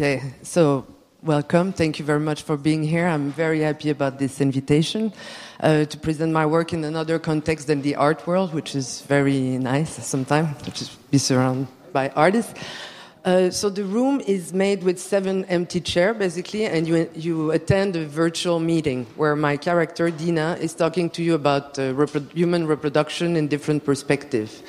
Okay, so welcome. Thank you very much for being here. I'm very happy about this invitation uh, to present my work in another context than the art world, which is very nice sometimes to just be surrounded by artists. Uh, so the room is made with seven empty chairs, basically, and you, you attend a virtual meeting where my character, DeNA, is talking to you about uh, repro human reproduction in different perspectives.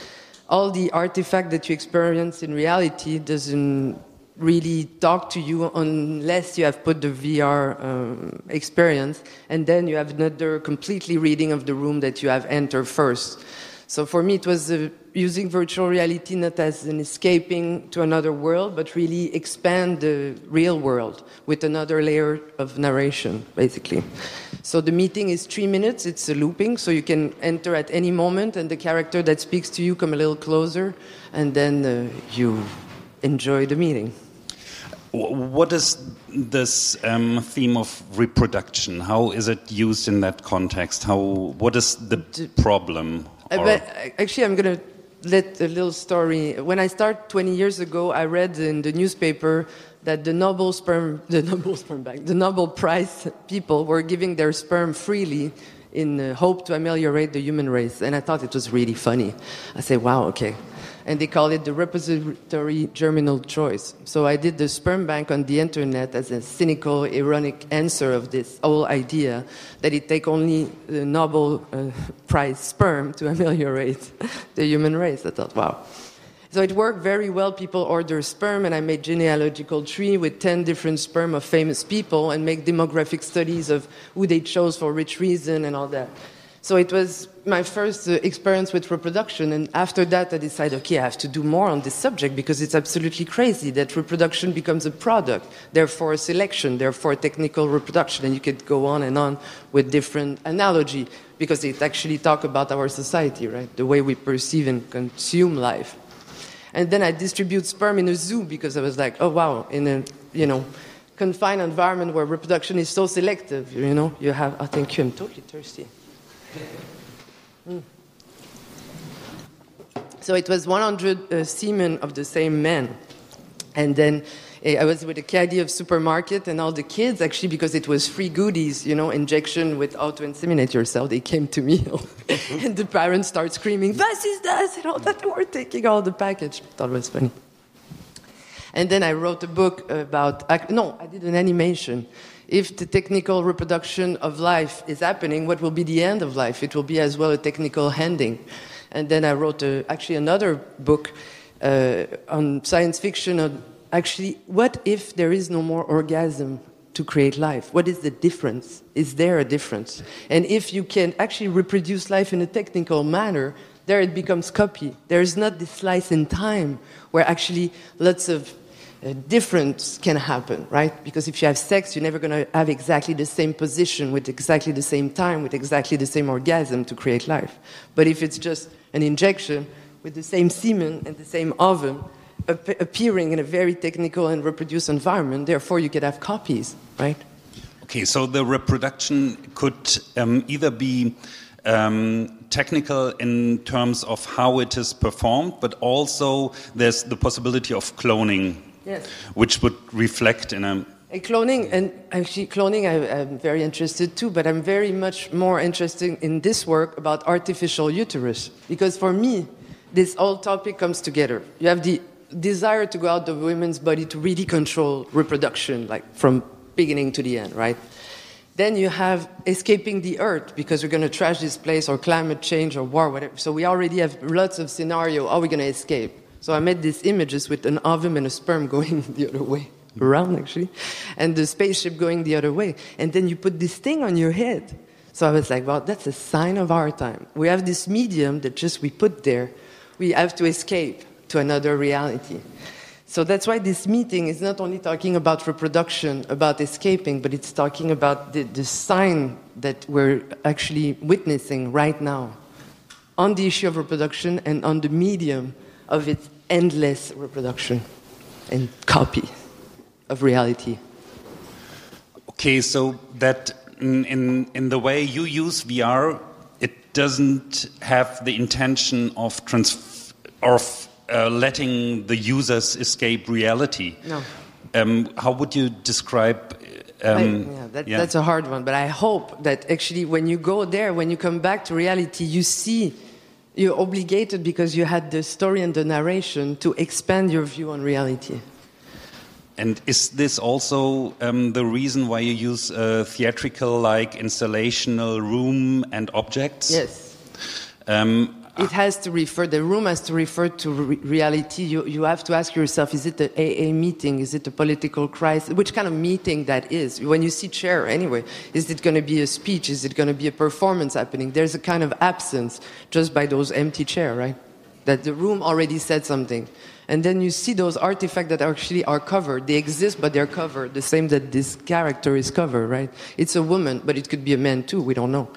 All the artifact that you experience in reality doesn't really talk to you unless you have put the VR um, experience, and then you have another completely reading of the room that you have entered first. So for me, it was uh, using virtual reality not as an escaping to another world, but really expand the real world with another layer of narration, basically. So the meeting is three minutes. It's a looping, so you can enter at any moment, and the character that speaks to you come a little closer, and then uh, you enjoy the meeting. What is this um, theme of reproduction? How is it used in that context? How? What is the problem? Uh, uh, actually, I'm going to let a little story. When I started 20 years ago, I read in the newspaper that the Nobel sperm, the Nobel sperm bank, the Nobel Prize people were giving their sperm freely in hope to ameliorate the human race, and I thought it was really funny. I said, "Wow, okay." And they call it the repository germinal choice. So I did the sperm bank on the internet as a cynical, ironic answer of this whole idea that it take only the Nobel uh, Prize sperm to ameliorate the human race. I thought, wow. So it worked very well. People order sperm, and I made genealogical tree with 10 different sperm of famous people and make demographic studies of who they chose for which reason and all that. So it was my first uh, experience with reproduction. And after that, I decided, okay, I have to do more on this subject because it's absolutely crazy that reproduction becomes a product, therefore selection, therefore technical reproduction. And you could go on and on with different analogy because it actually talk about our society, right? The way we perceive and consume life. And then I distribute sperm in a zoo because I was like, oh wow, in a, you know, confined environment where reproduction is so selective, you know, you have, thank you, I'm totally thirsty. Mm. So it was 100 uh, semen of the same man. And then uh, I was with a caddy of supermarket, and all the kids, actually, because it was free goodies, you know, injection with auto inseminate yourself, they came to me. and the parents start screaming, Was is this? And all that, we're taking all the package. I thought it was funny. And then I wrote a book about, no, I did an animation if the technical reproduction of life is happening, what will be the end of life? It will be as well a technical ending. And then I wrote a, actually another book uh, on science fiction on actually what if there is no more orgasm to create life? What is the difference? Is there a difference? And if you can actually reproduce life in a technical manner, there it becomes copy. There is not this slice in time where actually lots of a difference can happen, right? Because if you have sex, you're never going to have exactly the same position with exactly the same time, with exactly the same orgasm to create life. But if it's just an injection with the same semen and the same ovum ap appearing in a very technical and reproduced environment, therefore you could have copies, right? Okay, so the reproduction could um, either be um, technical in terms of how it is performed, but also there's the possibility of cloning Yes. Which would reflect in a. And cloning, and actually, cloning, I, am very interested too, but I'm very much more interested in this work about artificial uterus. Because for me, this whole topic comes together. You have the desire to go out the women's body to really control reproduction, like from beginning to the end, right? Then you have escaping the earth because we're going to trash this place or climate change or war, whatever. So we already have lots of scenario. How are we going to escape? So I made these images with an ovum and a sperm going the other way, around actually, and the spaceship going the other way. And then you put this thing on your head. So I was like, well, that's a sign of our time. We have this medium that just we put there. We have to escape to another reality. So that's why this meeting is not only talking about reproduction, about escaping, but it's talking about the, the sign that we're actually witnessing right now on the issue of reproduction and on the medium of its endless reproduction and copy of reality. Okay, so that in, in, in the way you use VR, it doesn't have the intention of, trans of uh, letting the users escape reality. No. um, how would you describe? I, yeah, that, yeah. That's a hard one, but I hope that actually when you go there, when you come back to reality, you see you're obligated because you had the story and the narration to expand your view on reality. And is this also um, the reason why you use uh, theatrical like installational room and objects? Yes. Um, it has to refer, the room has to refer to re reality. You, you have to ask yourself is it an AA meeting? Is it a political crisis? Which kind of meeting that is? When you see chair, anyway, is it going to be a speech? Is it going to be a performance happening? There's a kind of absence just by those empty chair, right? That the room already said something. And then you see those artifacts that actually are covered. They exist, but they're covered. The same that this character is covered, right? It's a woman, but it could be a man too. We don't know.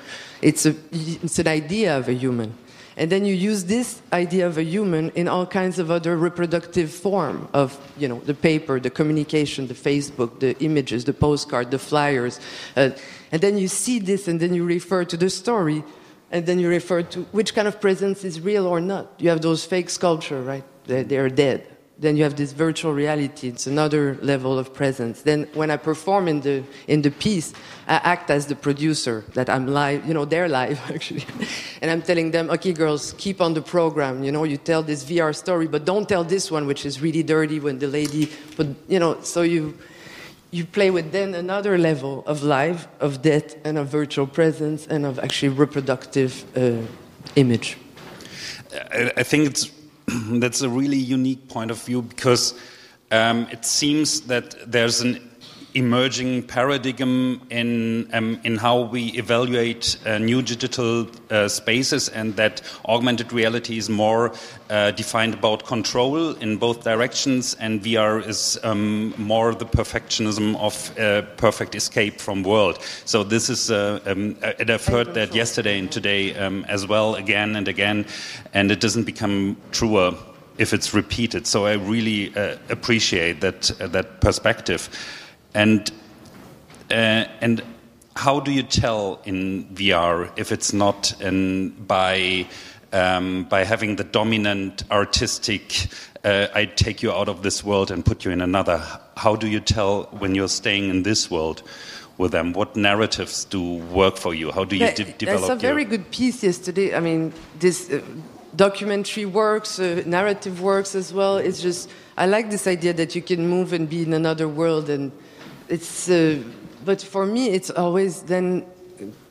It's, a, it's an idea of a human. And then you use this idea of a human in all kinds of other reproductive form of, you know, the paper, the communication, the Facebook, the images, the postcard, the flyers. Uh, and then you see this and then you refer to the story and then you refer to which kind of presence is real or not. You have those fake sculpture, right? They're, they're dead then you have this virtual reality. It's another level of presence. Then when I perform in the, in the piece, I act as the producer, that I'm live, you know, they're live actually. and I'm telling them, okay, girls, keep on the program. You know, you tell this VR story, but don't tell this one, which is really dirty when the lady but, you know, so you, you play with then another level of life, of death, and of virtual presence, and of actually reproductive uh, image. I, I think it's that's a really unique point of view because um, it seems that there's an emerging paradigm in um, in how we evaluate uh, new digital uh, spaces, and that augmented reality is more uh, defined about control in both directions, and VR is um, more the perfectionism of uh, perfect escape from world. So this is, uh, um, and I've heard that yesterday and today um, as well, again and again, and it doesn't become truer if it's repeated. So I really uh, appreciate that that perspective. And uh, and how do you tell in VR if it's not in, by um, by having the dominant artistic? Uh, I take you out of this world and put you in another. How do you tell when you're staying in this world? with them? What narratives do work for you? How do you de develop? That's a very good piece yesterday. I mean, this uh, documentary works, uh, narrative works as well. It's just I like this idea that you can move and be in another world and it's, uh, but for me, it's always then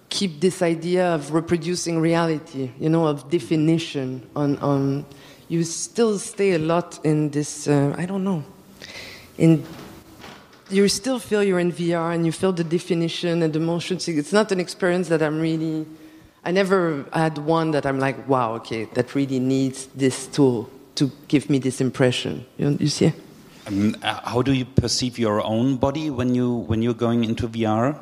keep this idea of reproducing reality, you know, of definition. On, on you still stay a lot in this. Uh, I don't know. In you still feel you're in VR and you feel the definition and the motion. It's not an experience that I'm really. I never had one that I'm like, wow, okay, that really needs this tool to give me this impression. You, you see? Um, uh, how do you perceive your own body when you when you're going into VR?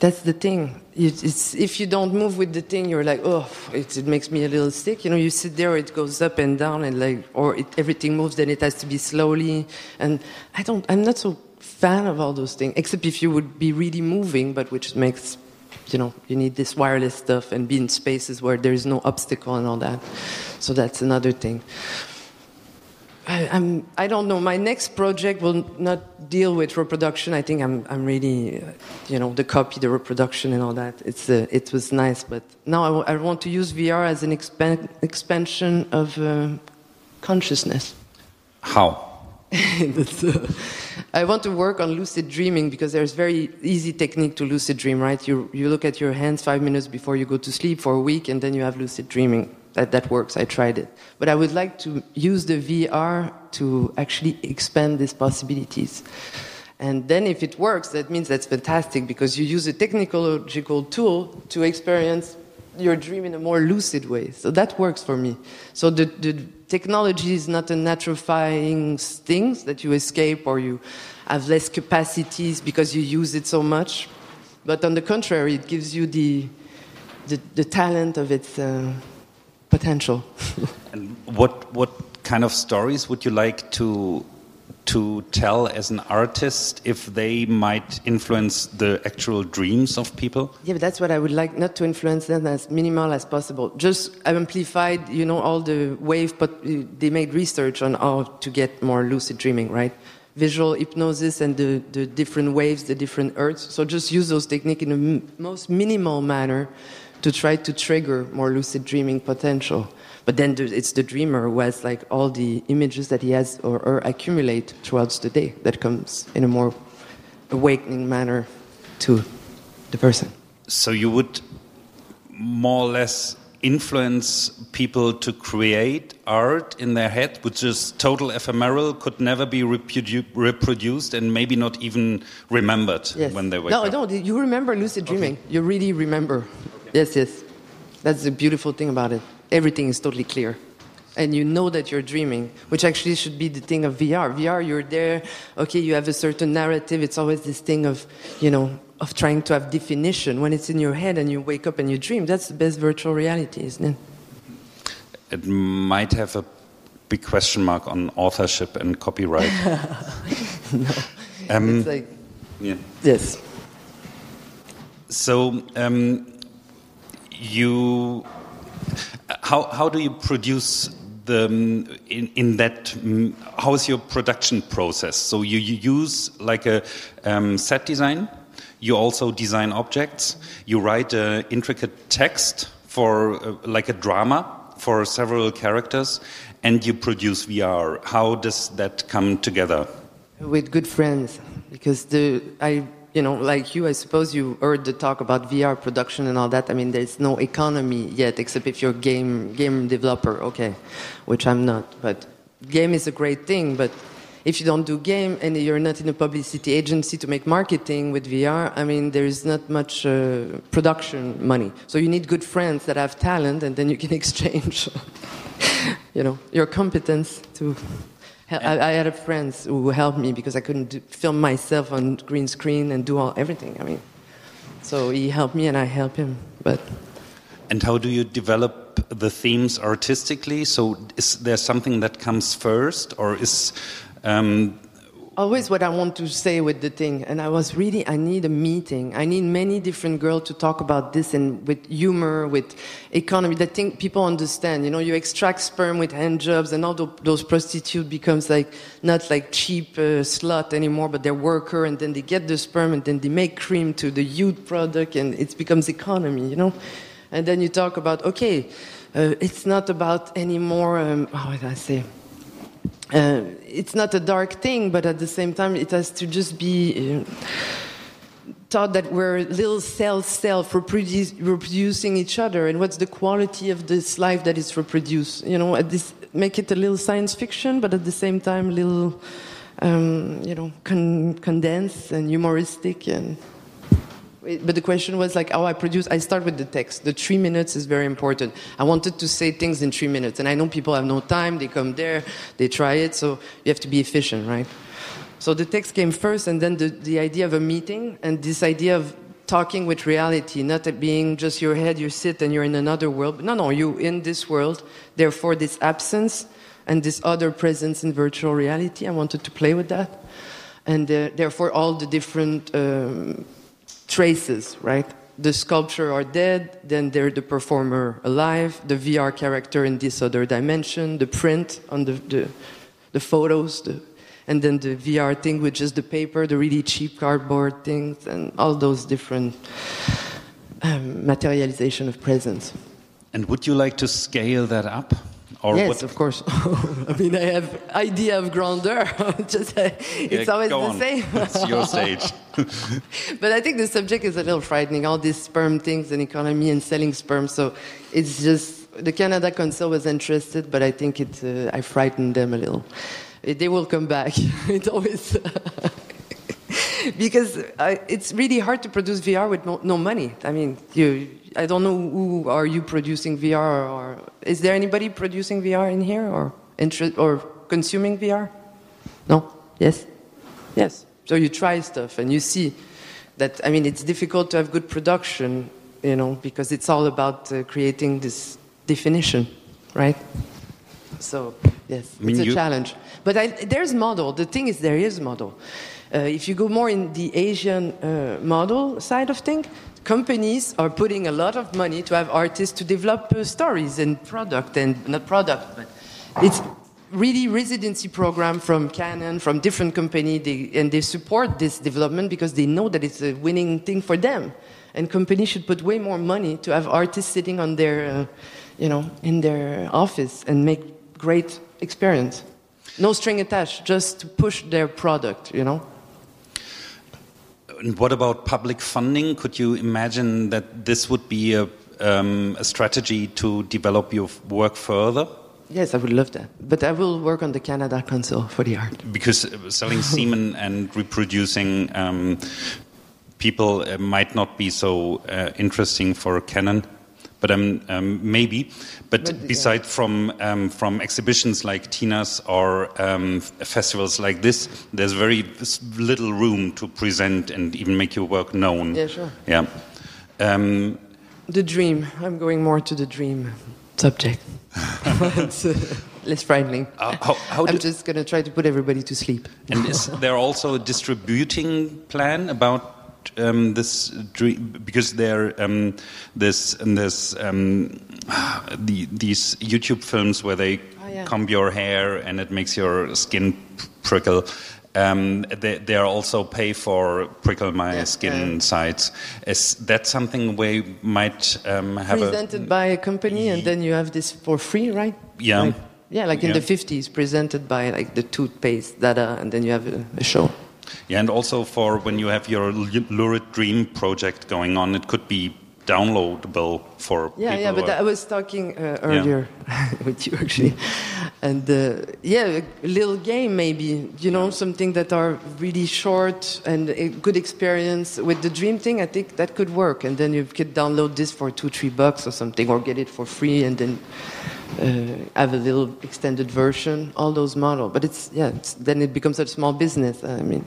That's the thing. It's, if you don't move with the thing, you're like, oh, it, it, makes me a little sick. You know, you sit there, it goes up and down, and like, or it, everything moves, then it has to be slowly. And I don't, I'm not so fan of all those things, except if you would be really moving, but which makes, you know, you need this wireless stuff and be in spaces where there is no obstacle and all that. So that's another thing. I, I'm, I don't know. My next project will not deal with reproduction. I think I'm, I'm really, uh, you know, the copy, the reproduction, and all that. It's, uh, it was nice, but now I, want to use VR as an expan expansion of uh, consciousness. How? uh, I want to work on lucid dreaming because there's very easy technique to lucid dream, right? You, you look at your hands five minutes before you go to sleep for a week, and then you have lucid dreaming that, that works. I tried it. But I would like to use the VR to actually expand these possibilities. And then if it works, that means that's fantastic because you use a technological tool to experience your dream in a more lucid way. So that works for me. So the, the technology is not a naturifying thing that you escape or you have less capacities because you use it so much. But on the contrary, it gives you the, the, the talent of its. Uh, potential. and what what kind of stories would you like to to tell as an artist if they might influence the actual dreams of people? Yeah, but that's what I would like not to influence them as minimal as possible. Just amplified, you know, all the wave, but uh, they made research on how to get more lucid dreaming, right? visual hypnosis and the, the different waves, the different earths. So just use those techniques in the m- most minimal manner to try to trigger more lucid dreaming potential. But then it's the dreamer who has like all the images that he has or, or accumulate throughout the day that comes in a more awakening manner to the person. So you would more or less influence people to create art in their head, which is total ephemeral, could never be reprodu reproduced, and maybe not even remembered yes. when they wake no, up. No, you remember lucid dreaming. Okay. You really remember. Yes, yes. That's the beautiful thing about it. Everything is totally clear. And you know that you're dreaming, which actually should be the thing of VR. VR, you're there, okay, you have a certain narrative. It's always this thing of, you know, of trying to have definition. When it's in your head and you wake up and you dream, that's the best virtual reality, isn't it? It might have a big question mark on authorship and copyright. no. Um, it's like, yeah. Yes. So, um, you, how, how do you produce the, in, in that, how is your production process? So you, you use like a um, set design you also design objects. You write an intricate text for uh, like a drama for several characters, and you produce VR. How does that come together? With good friends, because the I you know, like you, I suppose you heard the talk about VR production and all that. I mean, there's no economy yet, except if you're a game game developer, okay, which I'm not. But game is a great thing, but if you don't do game and you're not in a publicity agency to make marketing with VR, I mean, there's not much uh, production money. So you need good friends that have talent, and then you can exchange, you know, your competence to. I, I, had friends who helped me because I couldn't do, film myself on green screen and do all everything. I mean, so he helped me and I helped him. But and how do you develop the themes artistically? So is there something that comes first, or is um, Always what I want to say with the thing, and I was really, I need a meeting. I need many different girls to talk about this and with humor, with economy, that thing people understand. You know, you extract sperm with hand jobs, and all those prostitutes becomes like not like cheap uh, slut anymore, but they're worker, and then they get the sperm, and then they make cream to the youth product, and it becomes economy. You know, and then you talk about okay, uh, it's not about anymore. Um, how would I say? Uh, it's not a dark thing, but at the same time, it has to just be uh, taught that we're little cells self reproducing each other, and what's the quality of this life that is reproduced. You know, this, make it a little science fiction, but at the same time, a little, um, you know, con- condensed and humoristic and but the question was like how I produce. I start with the text. The three minutes is very important. I wanted to say things in three minutes, and I know people have no time. They come there, they try it, so you have to be efficient, right? So the text came first, and then the, the idea of a meeting, and this idea of talking with reality, not being just your head, you sit and you're in another world. No, no, you in this world. Therefore, this absence and this other presence in virtual reality. I wanted to play with that, and uh, therefore all the different. Um, traces, right? The sculpture are dead, then they're the performer alive, the VR character in this other dimension, the print on the, the, the photos, the, and then the VR thing with just the paper, the really cheap cardboard things, and all those different um, materialization of presence. And would you like to scale that up? Or yes, what? of course. I mean, I have idea of grandeur. Just uh, it's yeah, always the on. same. it's your stage. but I think the subject is a little frightening. All these sperm things and economy and selling sperm. So it's just the Canada Council was interested, but I think it. Uh, I frightened them a little. They will come back. it's always. because uh, it's really hard to produce VR with no, no money. I mean, you I don't know who are you producing VR or is there anybody producing VR in here or interest or consuming VR? No? Yes? Yes. So you try stuff and you see that I mean it's difficult to have good production, you know, because it's all about uh, creating this definition, right? So yes, I mean, it's a challenge. But I, there's model. The thing is, there is model. Uh, if you go more in the Asian uh, model side of things, companies are putting a lot of money to have artists to develop uh, stories and product and not product, but it's really residency program from Canon, from different company, they, and they support this development because they know that it's a winning thing for them. And companies should put way more money to have artists sitting on their, uh, you know, in their office and make great experience. No string attached, just to push their product, you know. And what about public funding? Could you imagine that this would be a, um, a strategy to develop your work further? Yes, I would love that. But I will work on the Canada Council for the art. Because selling semen and reproducing um, people uh, might not be so uh, interesting for a Canon. But um, um, maybe. But, But, beside from um, from exhibitions like Tina's or um, festivals like this, there's very little room to present and even make your work known. Yeah, sure. Yeah. Um, The dream. I'm going more to the dream subject. it's uh, less frightening. Uh, how- how I'm just going to try to put everybody to sleep. And is there also a distributing plan about um, this dream? Because there, um, this and this, um, the, these YouTube films where they Oh, yeah. comb your hair and it makes your skin prickle. Um, they, they are also pay for prickle my Yeah, skin yeah. sites. Is that something we might um, have presented a? by a company, and then you have this for free, right? Yeah. Right. Yeah, like in the 50s, presented by like the toothpaste, data, and then you have a, a show. Yeah, and also for when you have your Lucid Dream project going on, it could be downloadable for Yeah, people. yeah, but I was talking uh, earlier with you actually, and uh, yeah, a little game maybe, you know, something that are really short and a good experience with the dream thing. I think that could work, and then you could download this for two, three bucks or something, or get it for free, and then uh, have a little extended version. All those models, but it's yeah, it's, then it becomes a small business. I mean,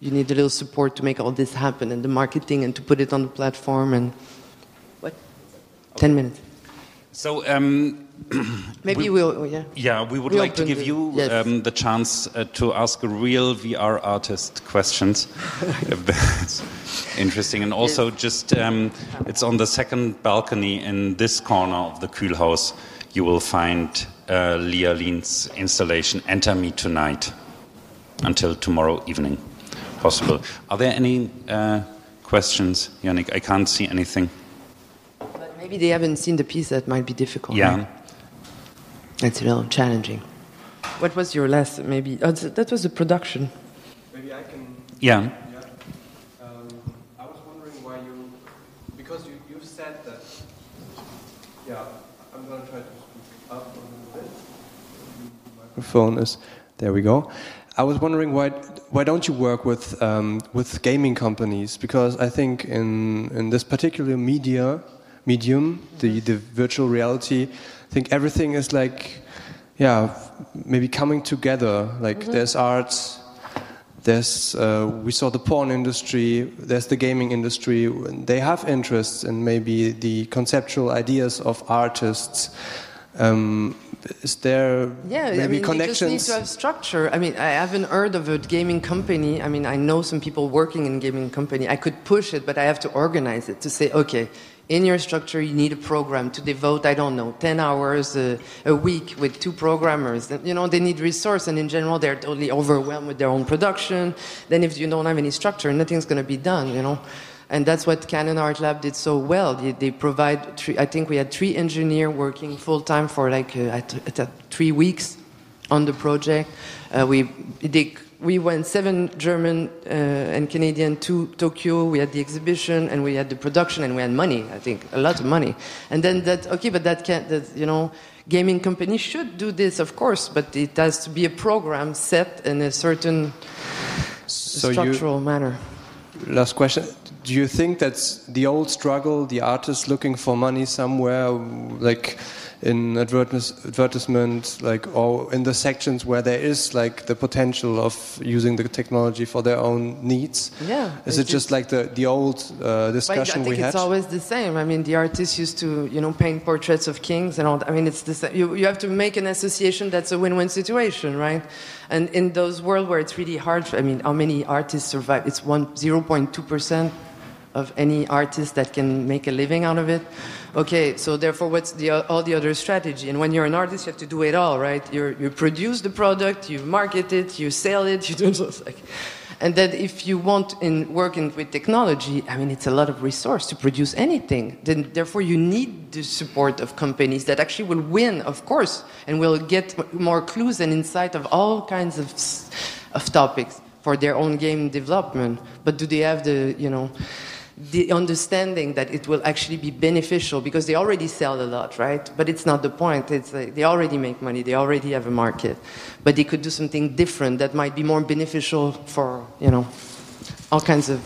you need a little support to make all this happen, and the marketing, and to put it on the platform, and what? Ten minutes. So, um, Maybe we, will yeah. yeah, we would We like to give you yes. um, the chance uh, to ask a real VR artist questions, if that's interesting. And also, just um, it's on the second balcony in this corner of the Kühlhaus. You will find uh, Li Alin's installation "Enter Me Tonight" until tomorrow evening, possible. Are there any uh, questions, Yannick? I can't see anything. But maybe they haven't seen the piece that might be difficult. Yeah. right? It's a little challenging. What was your last, maybe? Oh, that was the production. Maybe I can. Yeah. Yeah. Um, I was wondering why you, because you you said that. Yeah, I'm gonna try to speak up a little bit. Microphone is there. We go. I was wondering why why don't you work with um, with gaming companies? Because I think in in this particular media medium, the the virtual reality, I think everything is like, yeah, maybe coming together. Like there's art, there's uh, we saw the porn industry there's the gaming industry they have interests in maybe the conceptual ideas of artists um, is there Yeah, maybe I mean, connections they just need to have structure. I mean, I haven't heard of a gaming company. I mean, I know some people working in gaming company. I could push it, but I have to organize it to say, okay, in your structure, you need a program to devote. I don't know, ten hours a, a week with two programmers. You know, they need resource, and in general, they're totally overwhelmed with their own production. Then, if you don't have any structure, nothing's going to be done. You know. And that's what Canon Art Lab did so well. They, they provide, three, I think we had three engineers working full time for like uh, at, at, three weeks on the project. Uh, we, they, we went seven German uh, and Canadian to Tokyo. We had the exhibition and we had the production and we had money. I think a lot of money. And then that okay, but that can't. That, you know, gaming companies should do this, of course, but it has to be a program set in a certain so you structural manner. Last question. Do you think that's the old struggle the artist looking for money somewhere like in advertis- advertisement like or in the sections where there is like the potential of using the technology for their own needs Yeah, is it just like the the old uh, discussion I think we had it's always the same. I mean, the artists used to, you know, paint portraits of kings and all. That. I mean, it's the same. You, you have to make an association that's a win-win situation, right? And in those world where it's really hard, I mean, how many artists survive? It's one zero point two percent of any artist that can make a living out of it. Okay, so therefore, what's the, all the other strategy? And when you're an artist, you have to do it all, right? you you produce the product, you market it, you sell it, you do just like. And then if you want in working with technology, I mean, it's a lot of resource to produce anything. Then, therefore, you need the support of companies that actually will win, of course, and will get more clues and insight of all kinds of, of topics for their own game development. But do they have the, you know, the understanding that it will actually be beneficial because they already sell a lot, right? But it's not the point. It's like they already make money. They already have a market, but they could do something different that might be more beneficial for you know all kinds of.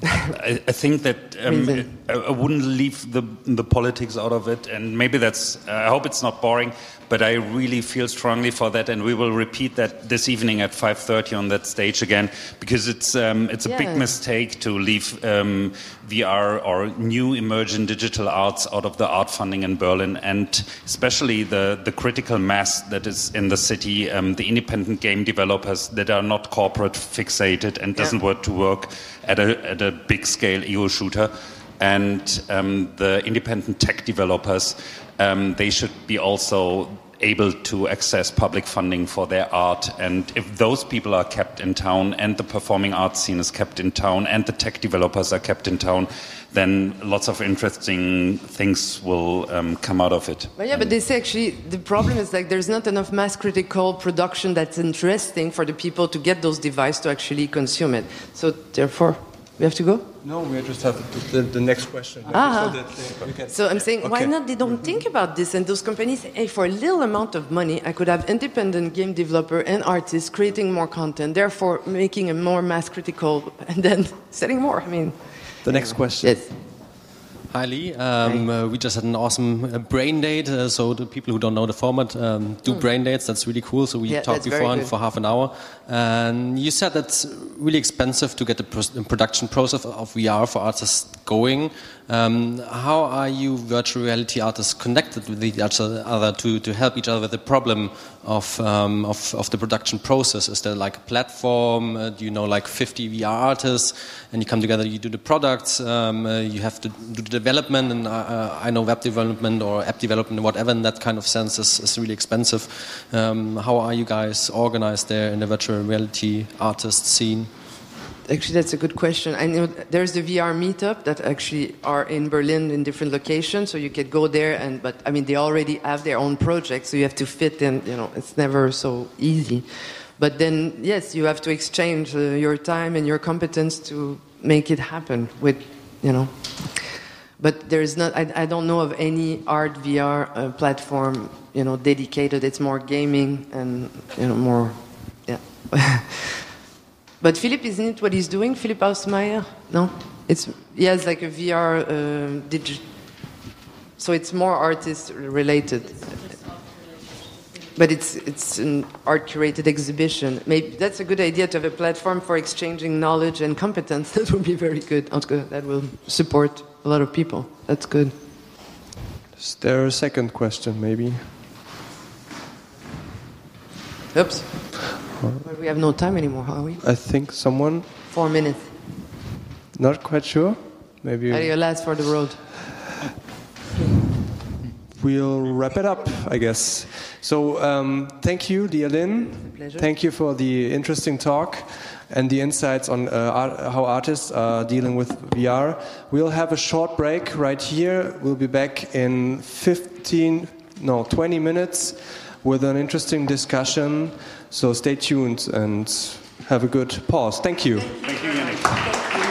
I, I, think that um, I, I, wouldn't leave the the politics out of it, and maybe that's. Uh, I hope it's not boring but I really feel strongly for that, and we will repeat that this evening at 5:30 on that stage again, because it's um, it's a yeah. big mistake to leave um, VR or new emerging digital arts out of the art funding in Berlin, and especially the the critical mass that is in the city, um, the independent game developers that are not corporate fixated and doesn't yeah. work to work at a at a big scale ego shooter and um, the independent tech developers um, they should be also able to access public funding for their art. And if those people are kept in town and the performing arts scene is kept in town and the tech developers are kept in town, then lots of interesting things will um, come out of it. But yeah, but they say actually the problem is like there's not enough mass critical production that's interesting for the people to get those devices to actually consume it. So therefore, we have to go? No, we just have the, the, the next question. Ah. So, so I'm saying, okay. why not they don't think about this? And those companies say, hey, for a little amount of money, I could have independent game developer and artists creating more content, therefore making a more mass critical, and then selling more. I mean, the next question. Yes. Hi Lee, um, uh, we just had an awesome uh, brain date. Uh, so the people who don't know the format um, do mm. brain dates. That's really cool. So we yeah, talked beforehand for half an hour, and you said that's really expensive to get the pro production process of VR for artists going. Um, how are you virtual reality artists connected with each other to, to help each other with the problem of, um, of, of, the production process? Is there like a platform? Uh, do you know like 50 VR artists and you come together, you do the products, um, uh, you have to do the development, and uh, uh I know web development or app development, whatever in that kind of sense is, is really expensive. Um, how are you guys organized there in the virtual reality artist scene? Actually, that's a good question. I know there's the VR meetup that actually are in Berlin in different locations, so you could go there. And but I mean, they already have their own projects, so you have to fit in. You know, it's never so easy. But then, yes, you have to exchange uh, your time and your competence to make it happen. With, you know, but there's not. I, I don't know of any art VR uh, platform, you know, dedicated. It's more gaming and you know more, yeah. But Philip, isn't it what he's doing? Philip Hausmeier? No? It's, he has like a VR uh, digital. So it's more artist related. But it's, it's an art curated exhibition. Maybe that's a good idea to have a platform for exchanging knowledge and competence. That would be very good. That will support a lot of people. That's good. Is there a second question, maybe? Oops. But we have no time anymore, are we? I think someone. Four minutes. Not quite sure. Maybe. Are you last for the road? We'll wrap it up, I guess. So, um, thank you, dear Lynn. Thank you for the interesting talk and the insights on uh, art, how artists are dealing with VR. We'll have a short break right here. We'll be back in 15, no, 20 minutes with an interesting discussion. So stay tuned and have a good pause. Thank you. Thank you, Yannick.